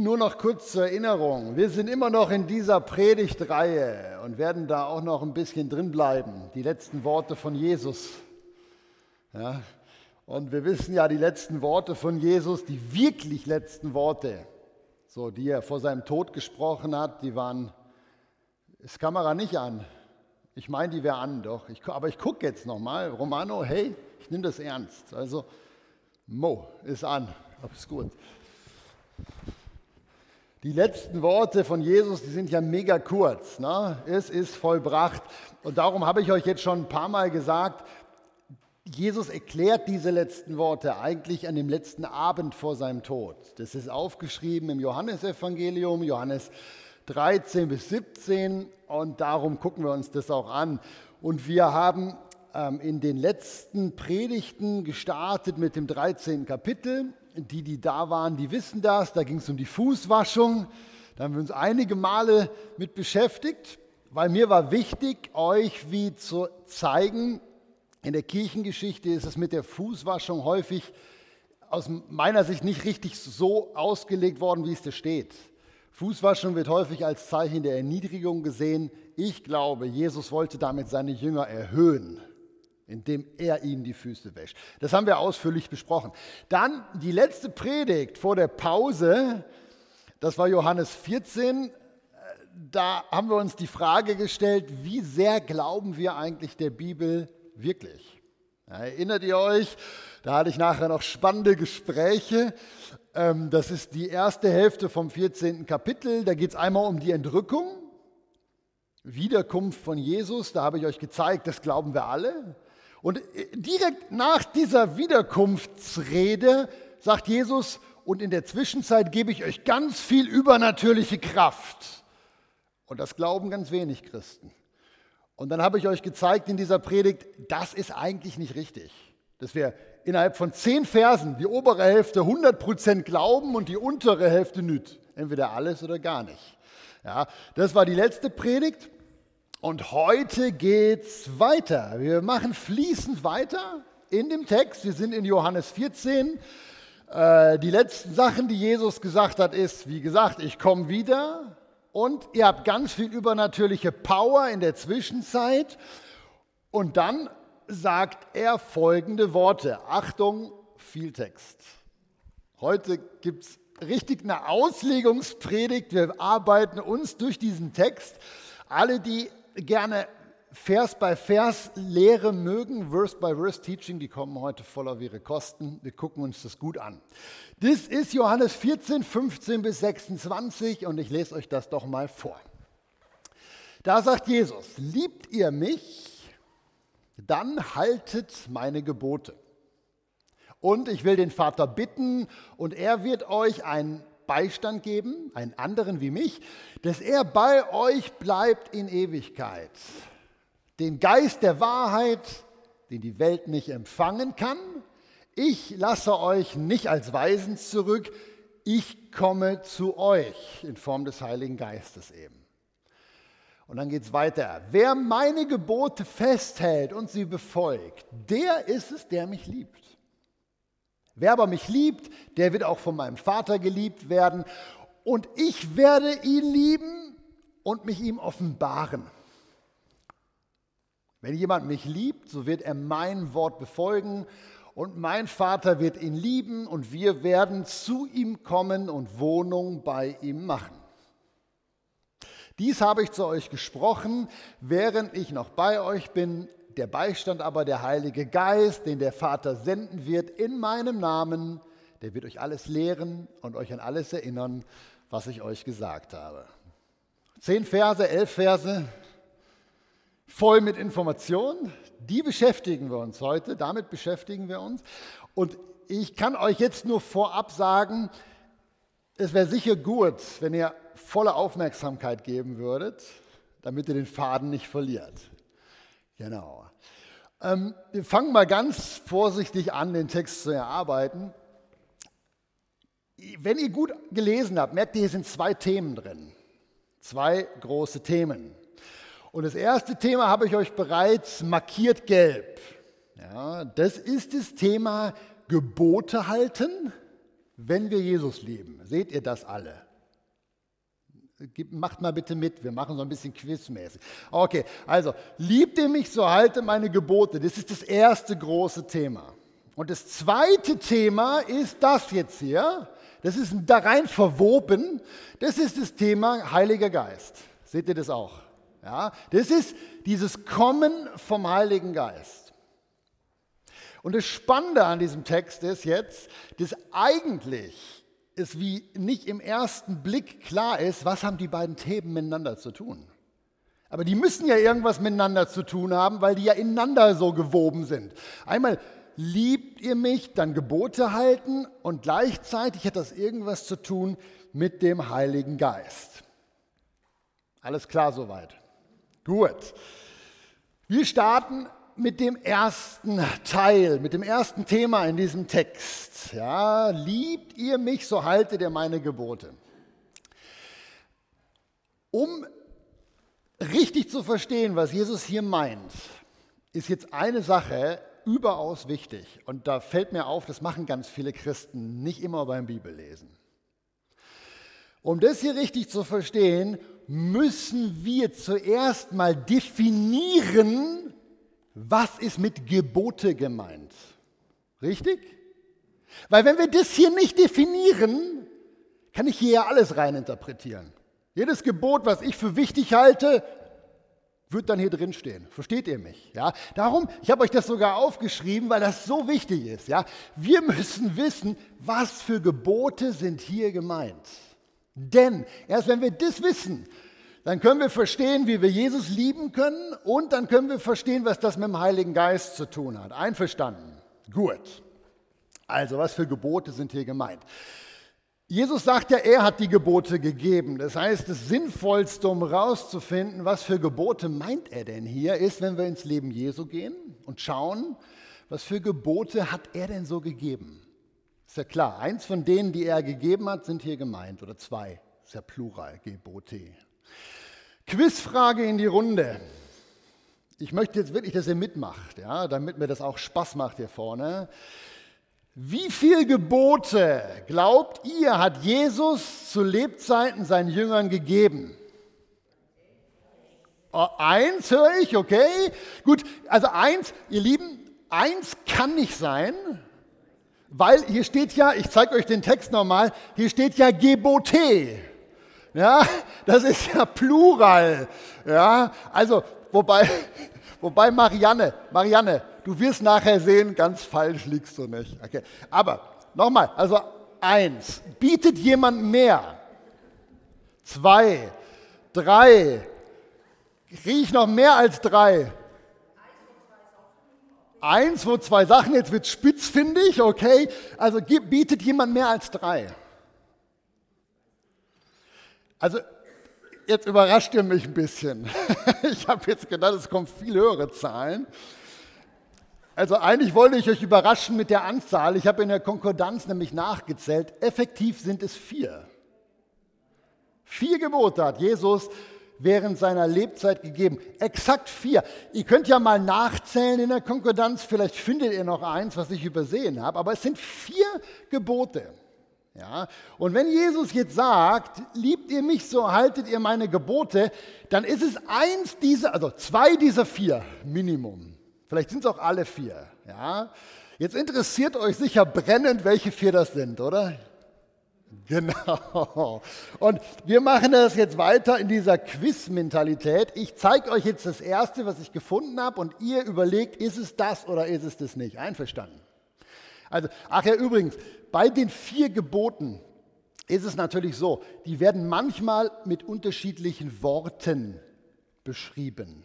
Nur noch kurz zur Erinnerung. Wir sind immer noch in dieser Predigtreihe und werden da auch noch ein bisschen drin bleiben. Die letzten Worte von Jesus. Ja, und wir wissen ja, die letzten Worte von Jesus, die wirklich letzten Worte, so die er vor seinem Tod gesprochen hat, die waren, ist Kamera nicht an. Ich meine, die wäre an, doch. Ich, aber ich gucke jetzt nochmal. Romano, hey, ich nehme das ernst. Also, Mo ist an. Alles gut. Die letzten Worte von Jesus, die sind ja mega kurz. Ne? Es ist vollbracht. Und darum habe ich euch jetzt schon ein paar Mal gesagt, Jesus erklärt diese letzten Worte eigentlich an dem letzten Abend vor seinem Tod. Das ist aufgeschrieben im Johannesevangelium, Johannes 13 bis 17. Und darum gucken wir uns das auch an. Und wir haben ähm, in den letzten Predigten gestartet mit dem 13. Kapitel die, die da waren, die wissen das. Da ging es um die Fußwaschung. Da haben wir uns einige Male mit beschäftigt, weil mir war wichtig, euch wie zu zeigen, in der Kirchengeschichte ist es mit der Fußwaschung häufig aus meiner Sicht nicht richtig so ausgelegt worden, wie es da steht. Fußwaschung wird häufig als Zeichen der Erniedrigung gesehen. Ich glaube, Jesus wollte damit seine Jünger erhöhen indem er ihnen die Füße wäscht. Das haben wir ausführlich besprochen. Dann die letzte Predigt vor der Pause, das war Johannes 14. Da haben wir uns die Frage gestellt, wie sehr glauben wir eigentlich der Bibel wirklich? Erinnert ihr euch? Da hatte ich nachher noch spannende Gespräche. Ähm, das ist die erste Hälfte vom 14. Kapitel. Da geht es einmal um die Entrückung, Wiederkunft von Jesus. Da habe ich euch gezeigt, das glauben wir alle. Und äh, direkt nach dieser Wiederkunftsrede sagt Jesus, und in der Zwischenzeit gebe ich euch ganz viel übernatürliche Kraft. Und das glauben ganz wenig Christen. Und dann habe ich euch gezeigt in dieser Predigt, das ist eigentlich nicht richtig. Dass wir innerhalb von zehn Versen die obere Hälfte 100% glauben und die untere Hälfte nicht. Entweder alles oder gar nicht. Ja, das war die letzte Predigt. Und heute geht's weiter. Wir machen fließend weiter in dem Text. Wir sind in Johannes 14. Äh, die letzten Sachen, die Jesus gesagt hat, ist, wie gesagt, ich komme wieder. Und ihr habt ganz viel übernatürliche Power in der Zwischenzeit. Und dann sagt er folgende Worte. Achtung, viel Text. Heute gibt es richtig eine Auslegungspredigt. Wir arbeiten uns durch diesen Text. Alle, die gerne Vers bei Vers Lehre mögen, Verse by Verse Teaching, die kommen heute voll auf ihre Kosten. Wir gucken uns das gut an. Das ist Johannes 14, 15 bis 26 und ich lese euch das doch mal vor. Da sagt Jesus, liebt ihr mich, dann haltet meine Gebote. Und ich will den Vater bitten und er wird euch einen Beistand geben, einen anderen wie mich, dass er bei euch bleibt in Ewigkeit. Den Geist der Wahrheit, den die Welt nicht empfangen kann. Ich lasse euch nicht als Weisen zurück, ich komme zu euch in Form des Heiligen Geistes eben. Und dann geht es weiter. Wer meine Gebote festhält und sie befolgt, der ist es, der mich liebt. Wer aber mich liebt, der wird auch von meinem Vater geliebt werden. Und ich werde ihn lieben und mich ihm offenbaren. Wenn jemand mich liebt, so wird er mein Wort befolgen und mein Vater wird ihn lieben und wir werden zu ihm kommen und Wohnung bei ihm machen. Dies habe ich zu euch gesprochen, während ich noch bei euch bin. Der Beistand aber, der Heilige Geist, den der Vater senden wird in meinem Namen, der wird euch alles lehren und euch an alles erinnern, was ich euch gesagt habe. Zehn Verse, elf Verse, voll mit Informationen. Die beschäftigen wir uns heute, damit beschäftigen wir uns. Und ich kann euch jetzt nur vorab sagen, es wäre sicher gut, wenn ihr volle Aufmerksamkeit geben würdet, damit ihr den Faden nicht verliert. Genau. Ähm, wir fangen mal ganz vorsichtig an, den Text zu erarbeiten. Wenn ihr gut gelesen habt, merkt ihr, hier sind zwei Themen drin. Zwei große Themen. Und das erste Thema habe ich euch bereits markiert gelb. Ja, das ist das Thema Gebote halten, wenn wir Jesus lieben. Seht ihr das alle? Macht mal bitte mit, wir machen so ein bisschen quizmäßig. Okay, also, liebt ihr mich, so halte meine Gebote. Das ist das erste große Thema. Und das zweite Thema ist das jetzt hier. Das ist da rein verwoben. Das ist das Thema Heiliger Geist. Seht ihr das auch? Ja, das ist dieses Kommen vom Heiligen Geist. Und das Spannende an diesem Text ist jetzt, dass eigentlich es wie nicht im ersten Blick klar ist, was haben die beiden Themen miteinander zu tun. Aber die müssen ja irgendwas miteinander zu tun haben, weil die ja ineinander so gewoben sind. Einmal liebt ihr mich, dann Gebote halten und gleichzeitig hat das irgendwas zu tun mit dem Heiligen Geist. Alles klar soweit? Gut. Wir starten mit dem ersten Teil, mit dem ersten Thema in diesem Text. Ja, liebt ihr mich, so haltet ihr meine Gebote. Um richtig zu verstehen, was Jesus hier meint, ist jetzt eine Sache überaus wichtig. Und da fällt mir auf, das machen ganz viele Christen nicht immer beim Bibellesen. Um das hier richtig zu verstehen, müssen wir zuerst mal definieren, was ist mit Gebote gemeint. Richtig? Weil wenn wir das hier nicht definieren, kann ich hier ja alles reininterpretieren. Jedes Gebot, was ich für wichtig halte, wird dann hier drin stehen. Versteht ihr mich? Ja? Darum, ich habe euch das sogar aufgeschrieben, weil das so wichtig ist. Ja? Wir müssen wissen, was für Gebote sind hier gemeint. Denn erst wenn wir das wissen, dann können wir verstehen, wie wir Jesus lieben können und dann können wir verstehen, was das mit dem Heiligen Geist zu tun hat. Einverstanden? Gut. Also, was für Gebote sind hier gemeint? Jesus sagt ja, er hat die Gebote gegeben. Das heißt, das Sinnvollste, um herauszufinden, was für Gebote meint er denn hier, ist, wenn wir ins Leben Jesu gehen und schauen, was für Gebote hat er denn so gegeben. Ist ja klar, eins von denen, die er gegeben hat, sind hier gemeint, oder zwei. Ist ja Plural, Gebote. Quizfrage in die Runde. Ich möchte jetzt wirklich, dass ihr mitmacht, ja, damit mir das auch Spaß macht hier vorne. Wie viele Gebote, glaubt ihr, hat Jesus zu Lebzeiten seinen Jüngern gegeben? Oh, eins höre ich, okay. Gut, also eins, ihr Lieben, eins kann nicht sein, weil hier steht ja, ich zeige euch den Text nochmal, hier steht ja Gebote. Ja, das ist ja Plural. Ja, also, wobei, wobei Marianne, Marianne, Du wirst nachher sehen, ganz falsch liegst du nicht. Okay. Aber nochmal, also eins, bietet jemand mehr? Zwei, drei, kriege ich noch mehr als drei? Eins, wo zwei Sachen, jetzt wird spitz, finde ich, okay. Also bietet jemand mehr als drei? Also jetzt überrascht ihr mich ein bisschen. Ich habe jetzt gedacht, es kommen viel höhere Zahlen. Also eigentlich wollte ich euch überraschen mit der Anzahl. Ich habe in der Konkordanz nämlich nachgezählt. Effektiv sind es vier. Vier Gebote hat Jesus während seiner Lebzeit gegeben. Exakt vier. Ihr könnt ja mal nachzählen in der Konkordanz. Vielleicht findet ihr noch eins, was ich übersehen habe. Aber es sind vier Gebote. Ja? Und wenn Jesus jetzt sagt, liebt ihr mich, so haltet ihr meine Gebote, dann ist es eins dieser, also zwei dieser vier Minimum. Vielleicht sind es auch alle vier. Ja? Jetzt interessiert euch sicher brennend, welche vier das sind, oder? Genau. Und wir machen das jetzt weiter in dieser Quiz-Mentalität. Ich zeige euch jetzt das Erste, was ich gefunden habe, und ihr überlegt, ist es das oder ist es das nicht? Einverstanden? Also, ach ja, übrigens, bei den vier Geboten ist es natürlich so, die werden manchmal mit unterschiedlichen Worten beschrieben.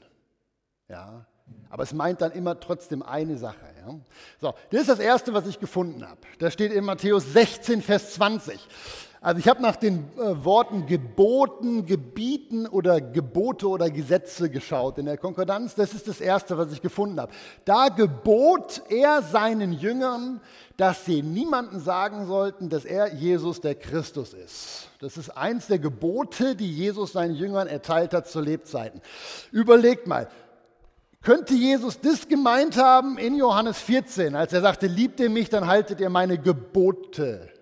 Ja, aber es meint dann immer trotzdem eine Sache. Ja? So, das ist das Erste, was ich gefunden habe. Das steht in Matthäus 16, Vers 20. Also ich habe nach den äh, Worten Geboten, Gebieten oder Gebote oder Gesetze geschaut in der Konkordanz. Das ist das Erste, was ich gefunden habe. Da gebot er seinen Jüngern, dass sie niemandem sagen sollten, dass er Jesus der Christus ist. Das ist eins der Gebote, die Jesus seinen Jüngern erteilt hat zu Lebzeiten. Überlegt mal, könnte Jesus das gemeint haben in Johannes 14, als er sagte, liebt ihr mich, dann haltet ihr meine Gebote.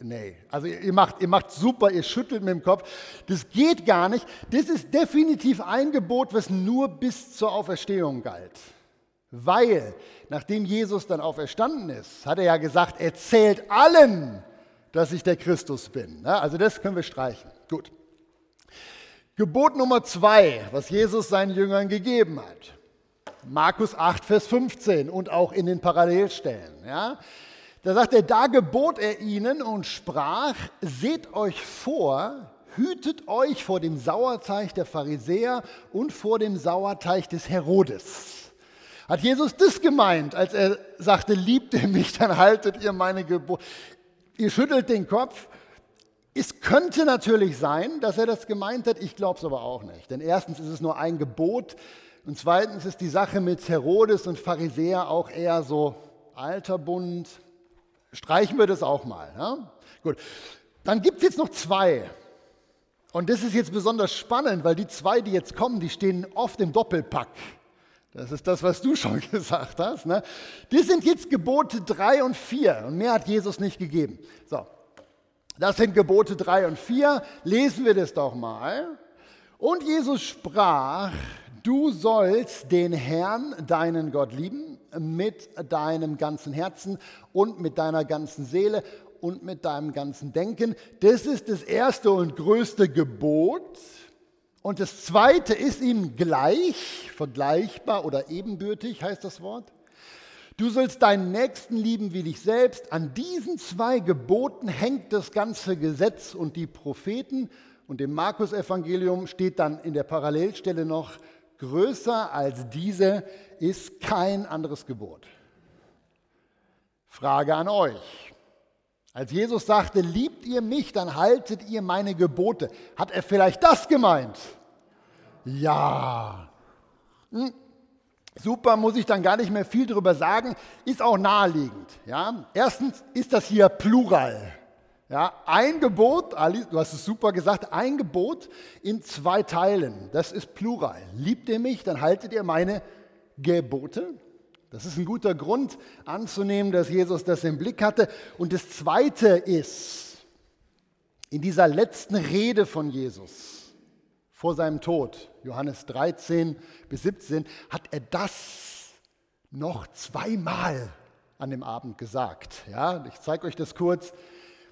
Nee, also ihr macht, ihr macht super, ihr schüttelt mit dem Kopf. Das geht gar nicht. Das ist definitiv ein Gebot, was nur bis zur Auferstehung galt. Weil, nachdem Jesus dann auferstanden ist, hat er ja gesagt, erzählt allen, dass ich der Christus bin. Also das können wir streichen. Gut. Gebot Nummer zwei, was Jesus seinen Jüngern gegeben hat. Markus 8, Vers 15 und auch in den Parallelstellen. Ja? Da sagt er, da gebot er ihnen und sprach, seht euch vor, hütet euch vor dem Sauerteig der Pharisäer und vor dem Sauerteig des Herodes. Hat Jesus das gemeint, als er sagte, liebt ihr mich, dann haltet ihr meine Gebote. Ihr schüttelt den Kopf. Es könnte natürlich sein, dass er das gemeint hat, ich glaube es aber auch nicht. Denn erstens ist es nur ein Gebot und zweitens ist die Sache mit Herodes und Pharisäer auch eher so alter Bund, Streichen wir das auch mal. Ja? Gut. Dann gibt es jetzt noch zwei. Und das ist jetzt besonders spannend, weil die zwei, die jetzt kommen, die stehen oft im Doppelpack. Das ist das, was du schon gesagt hast. Ne? Die sind jetzt Gebote 3 und 4 und mehr hat Jesus nicht gegeben. So, das sind Gebote 3 und 4. Lesen wir das doch mal. Und Jesus sprach, du sollst den Herrn, deinen Gott lieben mit deinem ganzen Herzen und mit deiner ganzen Seele und mit deinem ganzen Denken. Das ist das erste und größte Gebot. Und das zweite ist ihm gleich, vergleichbar oder ebenbürtig heißt das Wort. Du sollst deinen Nächsten lieben wie dich selbst. An diesen zwei Geboten hängt das ganze Gesetz und die Propheten. Und im Markus-Evangelium steht dann in der Parallelstelle noch, größer als diese ist kein anderes Gebot. Frage an euch. Als Jesus sagte, liebt ihr mich, dann haltet ihr meine Gebote. Hat er vielleicht das gemeint? Ja. Hm. Super, muss ich dann gar nicht mehr viel darüber sagen, ist auch naheliegend. Ja? Erstens ist das hier Plural. Ja, ein Gebot, Ali, du hast es super gesagt, ein Gebot in zwei Teilen. Das ist Plural. Liebt ihr mich, dann haltet ihr meine Gebote. Das ist ein guter Grund anzunehmen, dass Jesus das im Blick hatte. Und das Zweite ist, in dieser letzten Rede von Jesus vor seinem Tod, Johannes 13 bis 17, hat er das noch zweimal an dem Abend gesagt. Ja, ich zeige euch das kurz.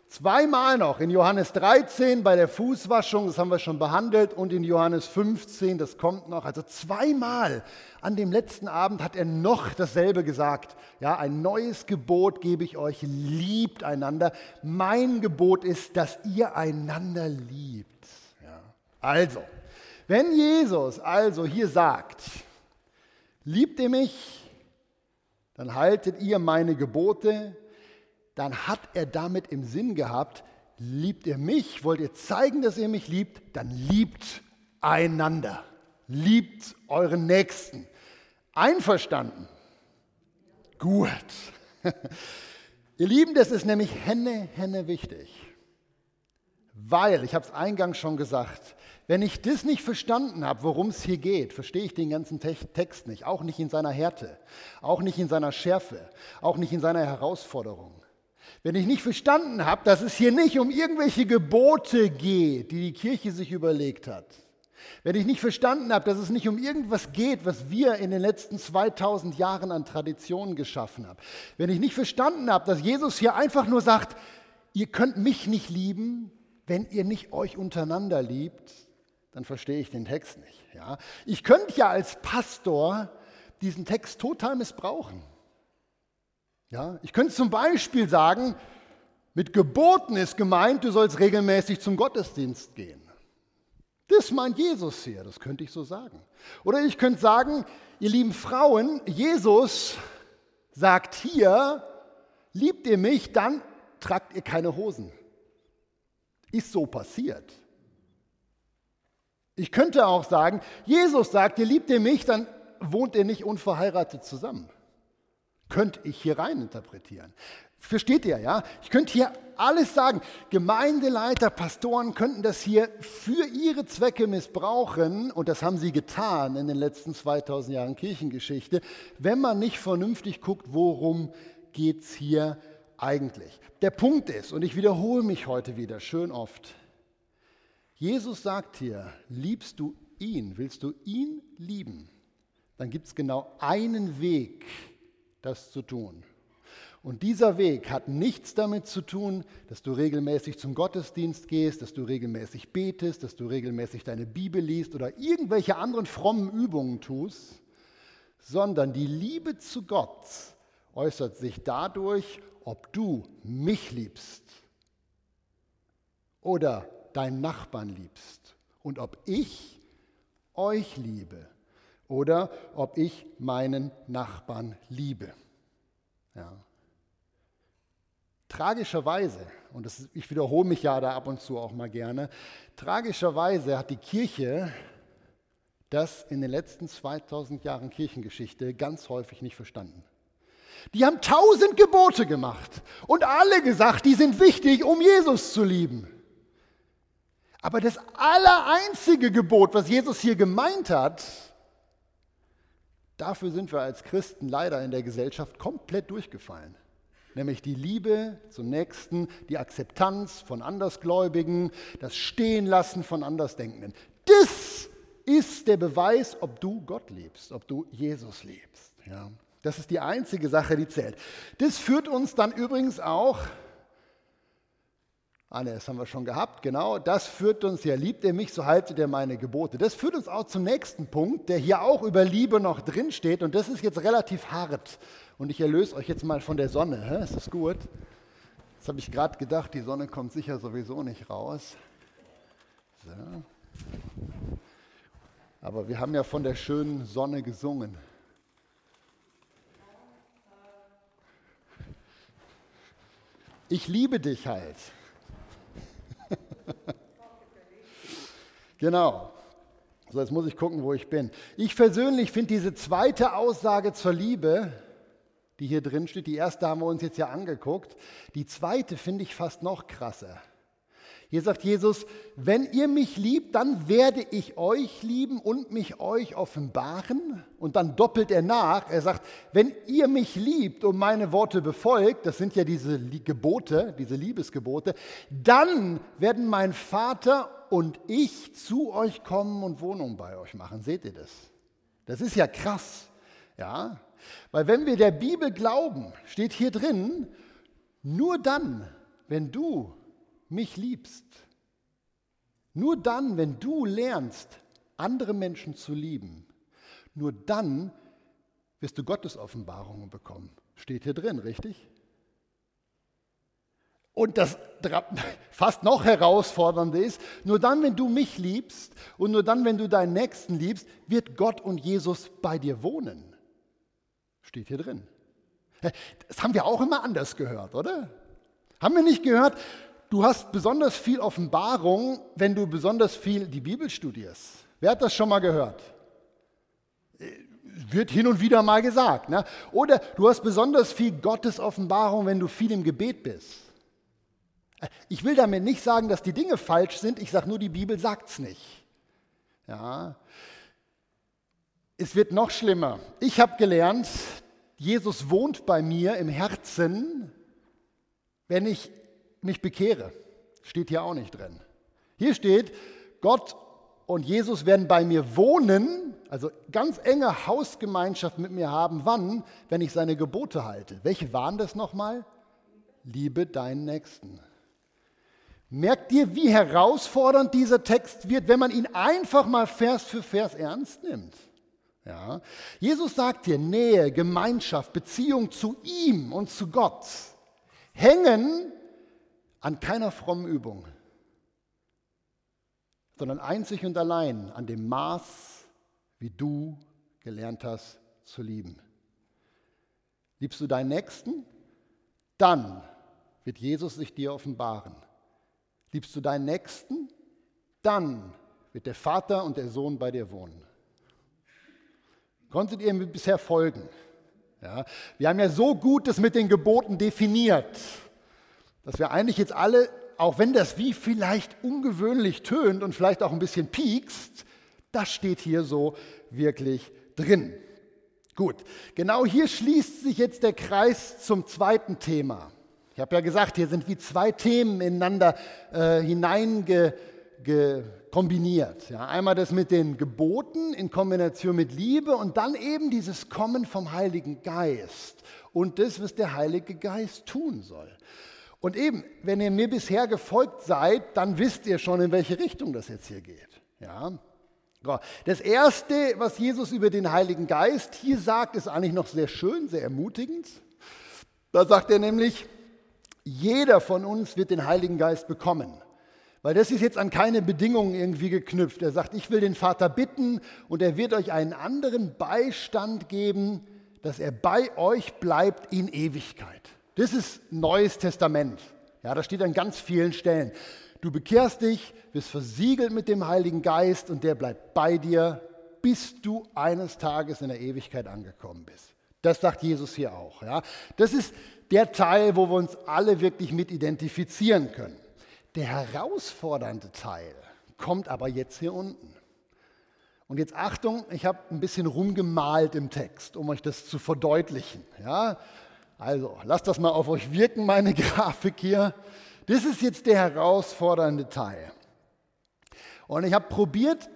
Zweimal noch in Johannes 13 bei der Fußwaschung, das haben wir schon behandelt, und in Johannes 15, das kommt noch. Also zweimal an dem letzten Abend hat er noch dasselbe gesagt. Ja, ein neues Gebot gebe ich euch, liebt einander. Mein Gebot ist, dass ihr einander liebt. Ja. Also, wenn Jesus also hier sagt, liebt ihr mich, dann haltet ihr meine Gebote, dann hat er damit im Sinn gehabt, liebt ihr mich, wollt ihr zeigen, dass ihr mich liebt, dann liebt einander, liebt euren Nächsten. Einverstanden? Gut. ihr Lieben, das ist nämlich henne, henne wichtig. Weil, ich habe es eingangs schon gesagt, wenn ich das nicht verstanden habe, worum es hier geht, verstehe ich den ganzen Text nicht, auch nicht in seiner Härte, auch nicht in seiner Schärfe, auch nicht in seiner Herausforderung. Wenn ich nicht verstanden habe, dass es hier nicht um irgendwelche Gebote geht, die die Kirche sich überlegt hat, wenn ich nicht verstanden habe, dass es nicht um irgendwas geht, was wir in den letzten 2000 Jahren an Traditionen geschaffen haben, wenn ich nicht verstanden habe, dass Jesus hier einfach nur sagt, ihr könnt mich nicht lieben, wenn ihr nicht euch untereinander liebt, dann verstehe ich den Text nicht. Ja? Ich könnte ja als Pastor diesen Text total missbrauchen. Ja, ich könnte zum Beispiel sagen, mit Geboten ist gemeint, du sollst regelmäßig zum Gottesdienst gehen. Das meint Jesus hier, das könnte ich so sagen. Oder ich könnte sagen, ihr lieben Frauen, Jesus sagt hier, liebt ihr mich, dann tragt ihr keine Hosen. Ist so passiert. Ich könnte auch sagen, Jesus sagt, ihr liebt ihr mich, dann wohnt ihr nicht unverheiratet zusammen. Könnte ich hier rein interpretieren. Versteht ihr, ja? Ich könnte hier alles sagen. Gemeindeleiter, Pastoren könnten das hier für ihre Zwecke missbrauchen und das haben sie getan in den letzten 2000 Jahren Kirchengeschichte, wenn man nicht vernünftig guckt, worum geht es hier eigentlich. Der Punkt ist, und ich wiederhole mich heute wieder schön oft, Jesus sagt hier, liebst du ihn, willst du ihn lieben, dann gibt es genau einen Weg, das zu tun. Und dieser Weg hat nichts damit zu tun, dass du regelmäßig zum Gottesdienst gehst, dass du regelmäßig betest, dass du regelmäßig deine Bibel liest oder irgendwelche anderen frommen Übungen tust, sondern die Liebe zu Gott äußert sich dadurch, ob du mich liebst oder deinen Nachbarn liebst und ob ich euch liebe oder ob ich meinen Nachbarn liebe. Ja. Tragischerweise, und ist, ich wiederhole mich ja da ab und zu auch mal gerne, tragischerweise hat die Kirche das in den letzten 2000 Jahren Kirchengeschichte ganz häufig nicht verstanden. Die haben tausend Gebote gemacht und alle gesagt, die sind wichtig, um Jesus zu lieben. Aber das allereinzige Gebot, was Jesus hier gemeint hat, dafür sind wir als Christen leider in der Gesellschaft komplett durchgefallen nämlich die Liebe zum Nächsten, die Akzeptanz von Andersgläubigen, das Stehenlassen von Andersdenkenden. Das ist der Beweis, ob du Gott liebst, ob du Jesus liebst. Ja. Das ist die einzige Sache, die zählt. Das führt uns dann übrigens auch, ah ne, das haben wir schon gehabt, genau, das führt uns, ja, liebt er mich, so haltet er meine Gebote. Das führt uns auch zum nächsten Punkt, der hier auch über Liebe noch drin steht und das ist jetzt relativ hart. Und ich erlöse euch jetzt mal von der Sonne. Hä? Ist das gut? Jetzt habe ich gerade gedacht, die Sonne kommt sicher sowieso nicht raus. So. Aber wir haben ja von der schönen Sonne gesungen. Ich liebe dich halt. genau. So, jetzt muss ich gucken, wo ich bin. Ich persönlich finde diese zweite Aussage zur Liebe die hier drin steht. Die erste haben wir uns jetzt ja angeguckt. Die zweite finde ich fast noch krasser. Hier sagt Jesus, wenn ihr mich liebt, dann werde ich euch lieben und mich euch offenbaren. Und dann doppelt er nach. Er sagt, wenn ihr mich liebt und meine Worte befolgt, das sind ja diese Gebote, diese Liebesgebote, dann werden mein Vater und ich zu euch kommen und Wohnung bei euch machen. Seht ihr das? Das ist ja krass. Ja, weil wenn wir der Bibel glauben, steht hier drin, nur dann, wenn du mich liebst, nur dann, wenn du lernst, andere Menschen zu lieben, nur dann wirst du Gottes Offenbarungen bekommen. Steht hier drin, richtig? Und das fast noch herausfordernde ist, nur dann, wenn du mich liebst und nur dann, wenn du deinen Nächsten liebst, wird Gott und Jesus bei dir wohnen. Steht hier drin. Das haben wir auch immer anders gehört, oder? Haben wir nicht gehört, du hast besonders viel Offenbarung, wenn du besonders viel die Bibel studierst? Wer hat das schon mal gehört? Wird hin und wieder mal gesagt. Ne? Oder du hast besonders viel Gottes Offenbarung, wenn du viel im Gebet bist. Ich will damit nicht sagen, dass die Dinge falsch sind, ich sage nur, die Bibel sagt es nicht. Ja. Es wird noch schlimmer. Ich habe gelernt, Jesus wohnt bei mir im Herzen, wenn ich mich bekehre. Steht hier auch nicht drin. Hier steht, Gott und Jesus werden bei mir wohnen, also ganz enge Hausgemeinschaft mit mir haben. Wann? Wenn ich seine Gebote halte. Welche waren das nochmal? Liebe deinen Nächsten. Merkt ihr, wie herausfordernd dieser Text wird, wenn man ihn einfach mal Vers für Vers ernst nimmt? Ja. Jesus sagt dir, Nähe, Gemeinschaft, Beziehung zu ihm und zu Gott hängen an keiner frommen Übung, sondern einzig und allein an dem Maß, wie du gelernt hast zu lieben. Liebst du deinen Nächsten? Dann wird Jesus sich dir offenbaren. liebst du deinen Nächsten, dann wird der Vater und der Sohn bei dir wohnen. Konntet ihr mir bisher folgen? Ja, wir haben ja so gut das mit den Geboten definiert, dass wir eigentlich jetzt alle, auch wenn das wie vielleicht ungewöhnlich tönt und vielleicht auch ein bisschen piekst, das steht hier so wirklich drin. Gut, genau hier schließt sich jetzt der Kreis zum zweiten Thema. Ich habe ja gesagt, hier sind wie zwei Themen ineinander äh, hineinge kombiniert. Ja, einmal das mit den Geboten in Kombination mit Liebe und dann eben dieses Kommen vom Heiligen Geist und das, was der Heilige Geist tun soll. Und eben, wenn ihr mir bisher gefolgt seid, dann wisst ihr schon, in welche Richtung das jetzt hier geht. Ja. Das Erste, was Jesus über den Heiligen Geist hier sagt, ist eigentlich noch sehr schön, sehr ermutigend. Da sagt er nämlich, jeder von uns wird den Heiligen Geist bekommen. Weil das ist jetzt an keine Bedingungen irgendwie geknüpft. Er sagt, ich will den Vater bitten und er wird euch einen anderen Beistand geben, dass er bei euch bleibt in Ewigkeit. Das ist Neues Testament. Ja, das steht an ganz vielen Stellen. Du bekehrst dich, wirst versiegelt mit dem Heiligen Geist und der bleibt bei dir, bis du eines Tages in der Ewigkeit angekommen bist. Das sagt Jesus hier auch. Ja. Das ist der Teil, wo wir uns alle wirklich mit identifizieren können. Der herausfordernde Teil kommt aber jetzt hier unten. Und jetzt Achtung, ich habe ein bisschen rumgemalt im Text, um euch das zu verdeutlichen. Ja? Also lasst das mal auf euch wirken, meine Grafik hier. Das ist jetzt der herausfordernde Teil. Und ich habe probiert,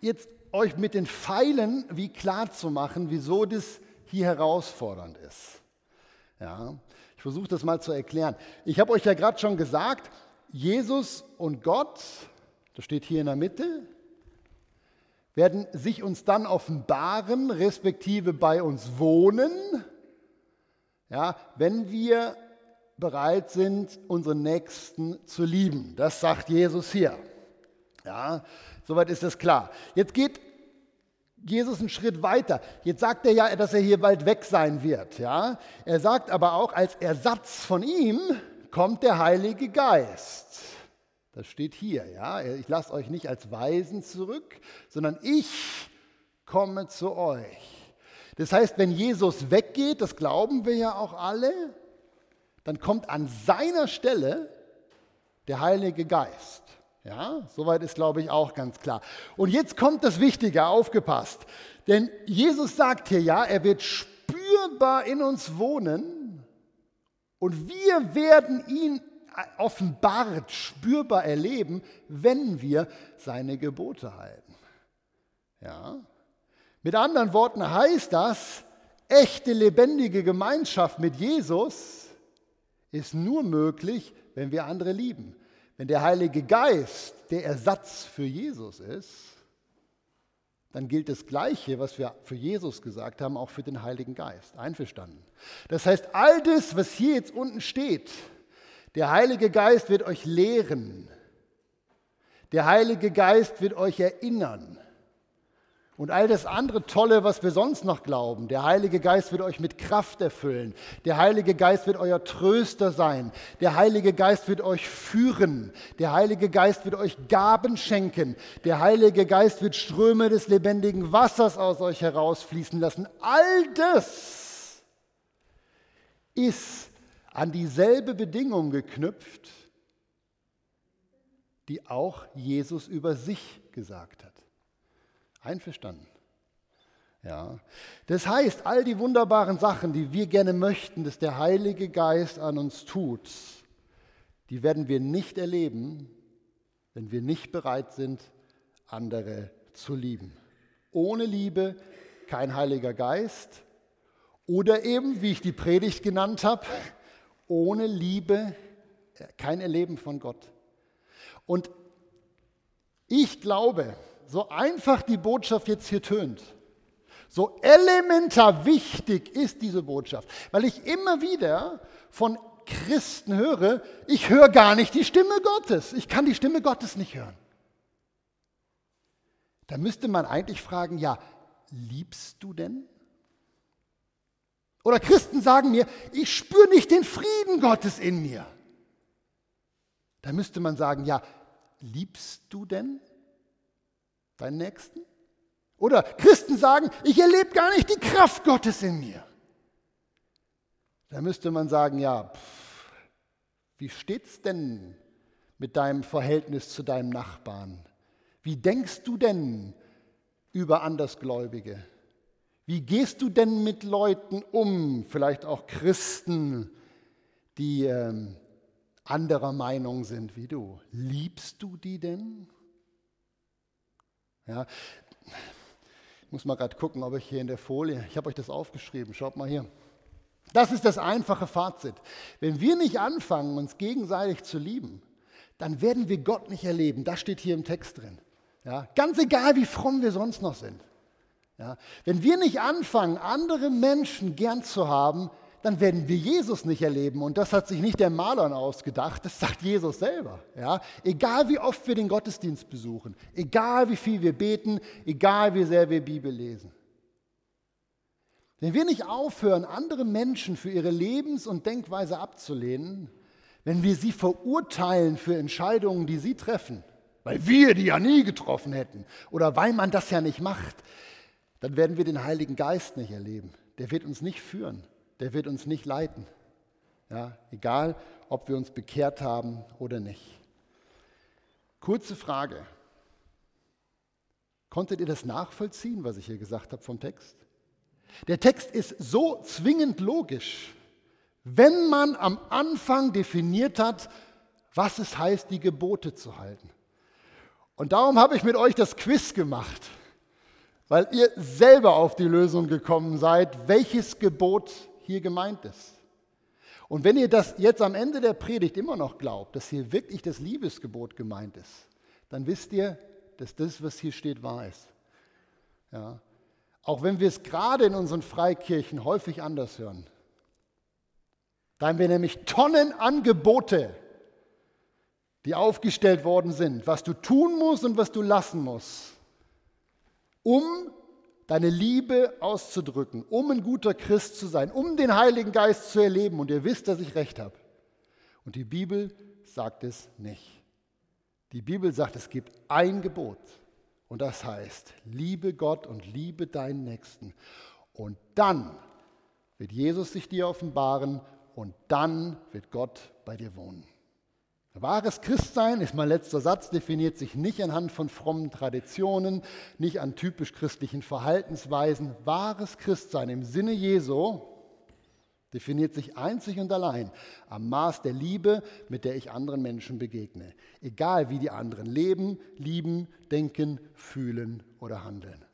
jetzt euch mit den Pfeilen wie klar zu machen, wieso das hier herausfordernd ist. Ja, ich versuche das mal zu erklären. Ich habe euch ja gerade schon gesagt, Jesus und Gott, das steht hier in der Mitte, werden sich uns dann offenbaren, respektive bei uns wohnen, ja, wenn wir bereit sind, unseren Nächsten zu lieben. Das sagt Jesus hier. Ja, soweit ist das klar. Jetzt geht Jesus einen Schritt weiter. Jetzt sagt er ja, dass er hier bald weg sein wird. Ja? Er sagt aber auch, als Ersatz von ihm kommt der Heilige Geist. Das steht hier, ja. Ich lasse euch nicht als Weisen zurück, sondern ich komme zu euch. Das heißt, wenn Jesus weggeht, das glauben wir ja auch alle, dann kommt an seiner Stelle der Heilige Geist. Ja, soweit ist, glaube ich, auch ganz klar. Und jetzt kommt das Wichtige, aufgepasst. Denn Jesus sagt hier ja, er wird spürbar in uns wohnen und wir werden ihn offenbart, spürbar erleben, wenn wir seine Gebote halten. Ja? Mit anderen Worten heißt das, echte lebendige Gemeinschaft mit Jesus ist nur möglich, wenn wir andere lieben. Wenn der Heilige Geist der Ersatz für Jesus ist, dann gilt das Gleiche, was wir für Jesus gesagt haben, auch für den Heiligen Geist. Einverstanden. Das heißt, all das, was hier jetzt unten steht, der Heilige Geist wird euch lehren. Der Heilige Geist wird euch erinnern. Und all das andere Tolle, was wir sonst noch glauben. Der Heilige Geist wird euch mit Kraft erfüllen. Der Heilige Geist wird euer Tröster sein. Der Heilige Geist wird euch führen. Der Heilige Geist wird euch Gaben schenken. Der Heilige Geist wird Ströme des lebendigen Wassers aus euch herausfließen lassen. All das ist an dieselbe Bedingung geknüpft, die auch Jesus über sich gesagt hat. Einverstanden? Ja. Das heißt, all die wunderbaren Sachen, die wir gerne möchten, dass der Heilige Geist an uns tut, die werden wir nicht erleben, wenn wir nicht bereit sind, andere zu lieben. Ohne Liebe kein Heiliger Geist oder eben, wie ich die Predigt genannt habe, ohne Liebe kein Erleben von Gott. Und ich glaube, so einfach die Botschaft jetzt hier tönt, so elementar wichtig ist diese Botschaft, weil ich immer wieder von Christen höre, ich höre gar nicht die Stimme Gottes, ich kann die Stimme Gottes nicht hören. Da müsste man eigentlich fragen, ja, liebst du denn? Oder Christen sagen mir, ich spüre nicht den Frieden Gottes in mir. Da müsste man sagen, ja, liebst du denn deinen Nächsten? Oder Christen sagen, ich erlebe gar nicht die Kraft Gottes in mir. Da müsste man sagen, ja, pff, wie steht's denn mit deinem Verhältnis zu deinem Nachbarn? Wie denkst du denn über Andersgläubige? Wie gehst du denn mit Leuten um, vielleicht auch Christen, die ähm, anderer Meinung sind wie du? Liebst du die denn? Ja, ich muss mal gerade gucken, ob ich hier in der Folie, ich habe euch das aufgeschrieben, schaut mal hier. Das ist das einfache Fazit. Wenn wir nicht anfangen, uns gegenseitig zu lieben, dann werden wir Gott nicht erleben. Das steht hier im Text drin. Ja, ganz egal, wie fromm wir sonst noch sind. Ja, wenn wir nicht anfangen, andere Menschen gern zu haben, dann werden wir Jesus nicht erleben. Und das hat sich nicht der Maler ausgedacht, das sagt Jesus selber. Ja? Egal wie oft wir den Gottesdienst besuchen, egal wie viel wir beten, egal wie sehr wir Bibel lesen. Wenn wir nicht aufhören, andere Menschen für ihre Lebens- und Denkweise abzulehnen, wenn wir sie verurteilen für Entscheidungen, die sie treffen, weil wir die ja nie getroffen hätten oder weil man das ja nicht macht, dann werden wir den Heiligen Geist nicht erleben. Der wird uns nicht führen, der wird uns nicht leiten. Ja, egal, ob wir uns bekehrt haben oder nicht. Kurze Frage. Konntet ihr das nachvollziehen, was ich hier gesagt habe vom Text? Der Text ist so zwingend logisch, wenn man am Anfang definiert hat, was es heißt, die Gebote zu halten. Und darum habe ich mit euch das Quiz gemacht weil ihr selber auf die Lösung gekommen seid, welches Gebot hier gemeint ist. Und wenn ihr das jetzt am Ende der Predigt immer noch glaubt, dass hier wirklich das Liebesgebot gemeint ist, dann wisst ihr, dass das, was hier steht, wahr ist. Ja. Auch wenn wir es gerade in unseren Freikirchen häufig anders hören. Da haben wir nämlich Tonnen Angebote, die aufgestellt worden sind, was du tun musst und was du lassen musst um deine Liebe auszudrücken, um ein guter Christ zu sein, um den Heiligen Geist zu erleben. Und ihr wisst, dass ich recht habe. Und die Bibel sagt es nicht. Die Bibel sagt, es gibt ein Gebot. Und das heißt, liebe Gott und liebe deinen Nächsten. Und dann wird Jesus sich dir offenbaren und dann wird Gott bei dir wohnen. Wahres Christsein, ist mein letzter Satz, definiert sich nicht anhand von frommen Traditionen, nicht an typisch christlichen Verhaltensweisen. Wahres Christsein im Sinne Jesu definiert sich einzig und allein am Maß der Liebe, mit der ich anderen Menschen begegne. Egal wie die anderen leben, lieben, denken, fühlen oder handeln.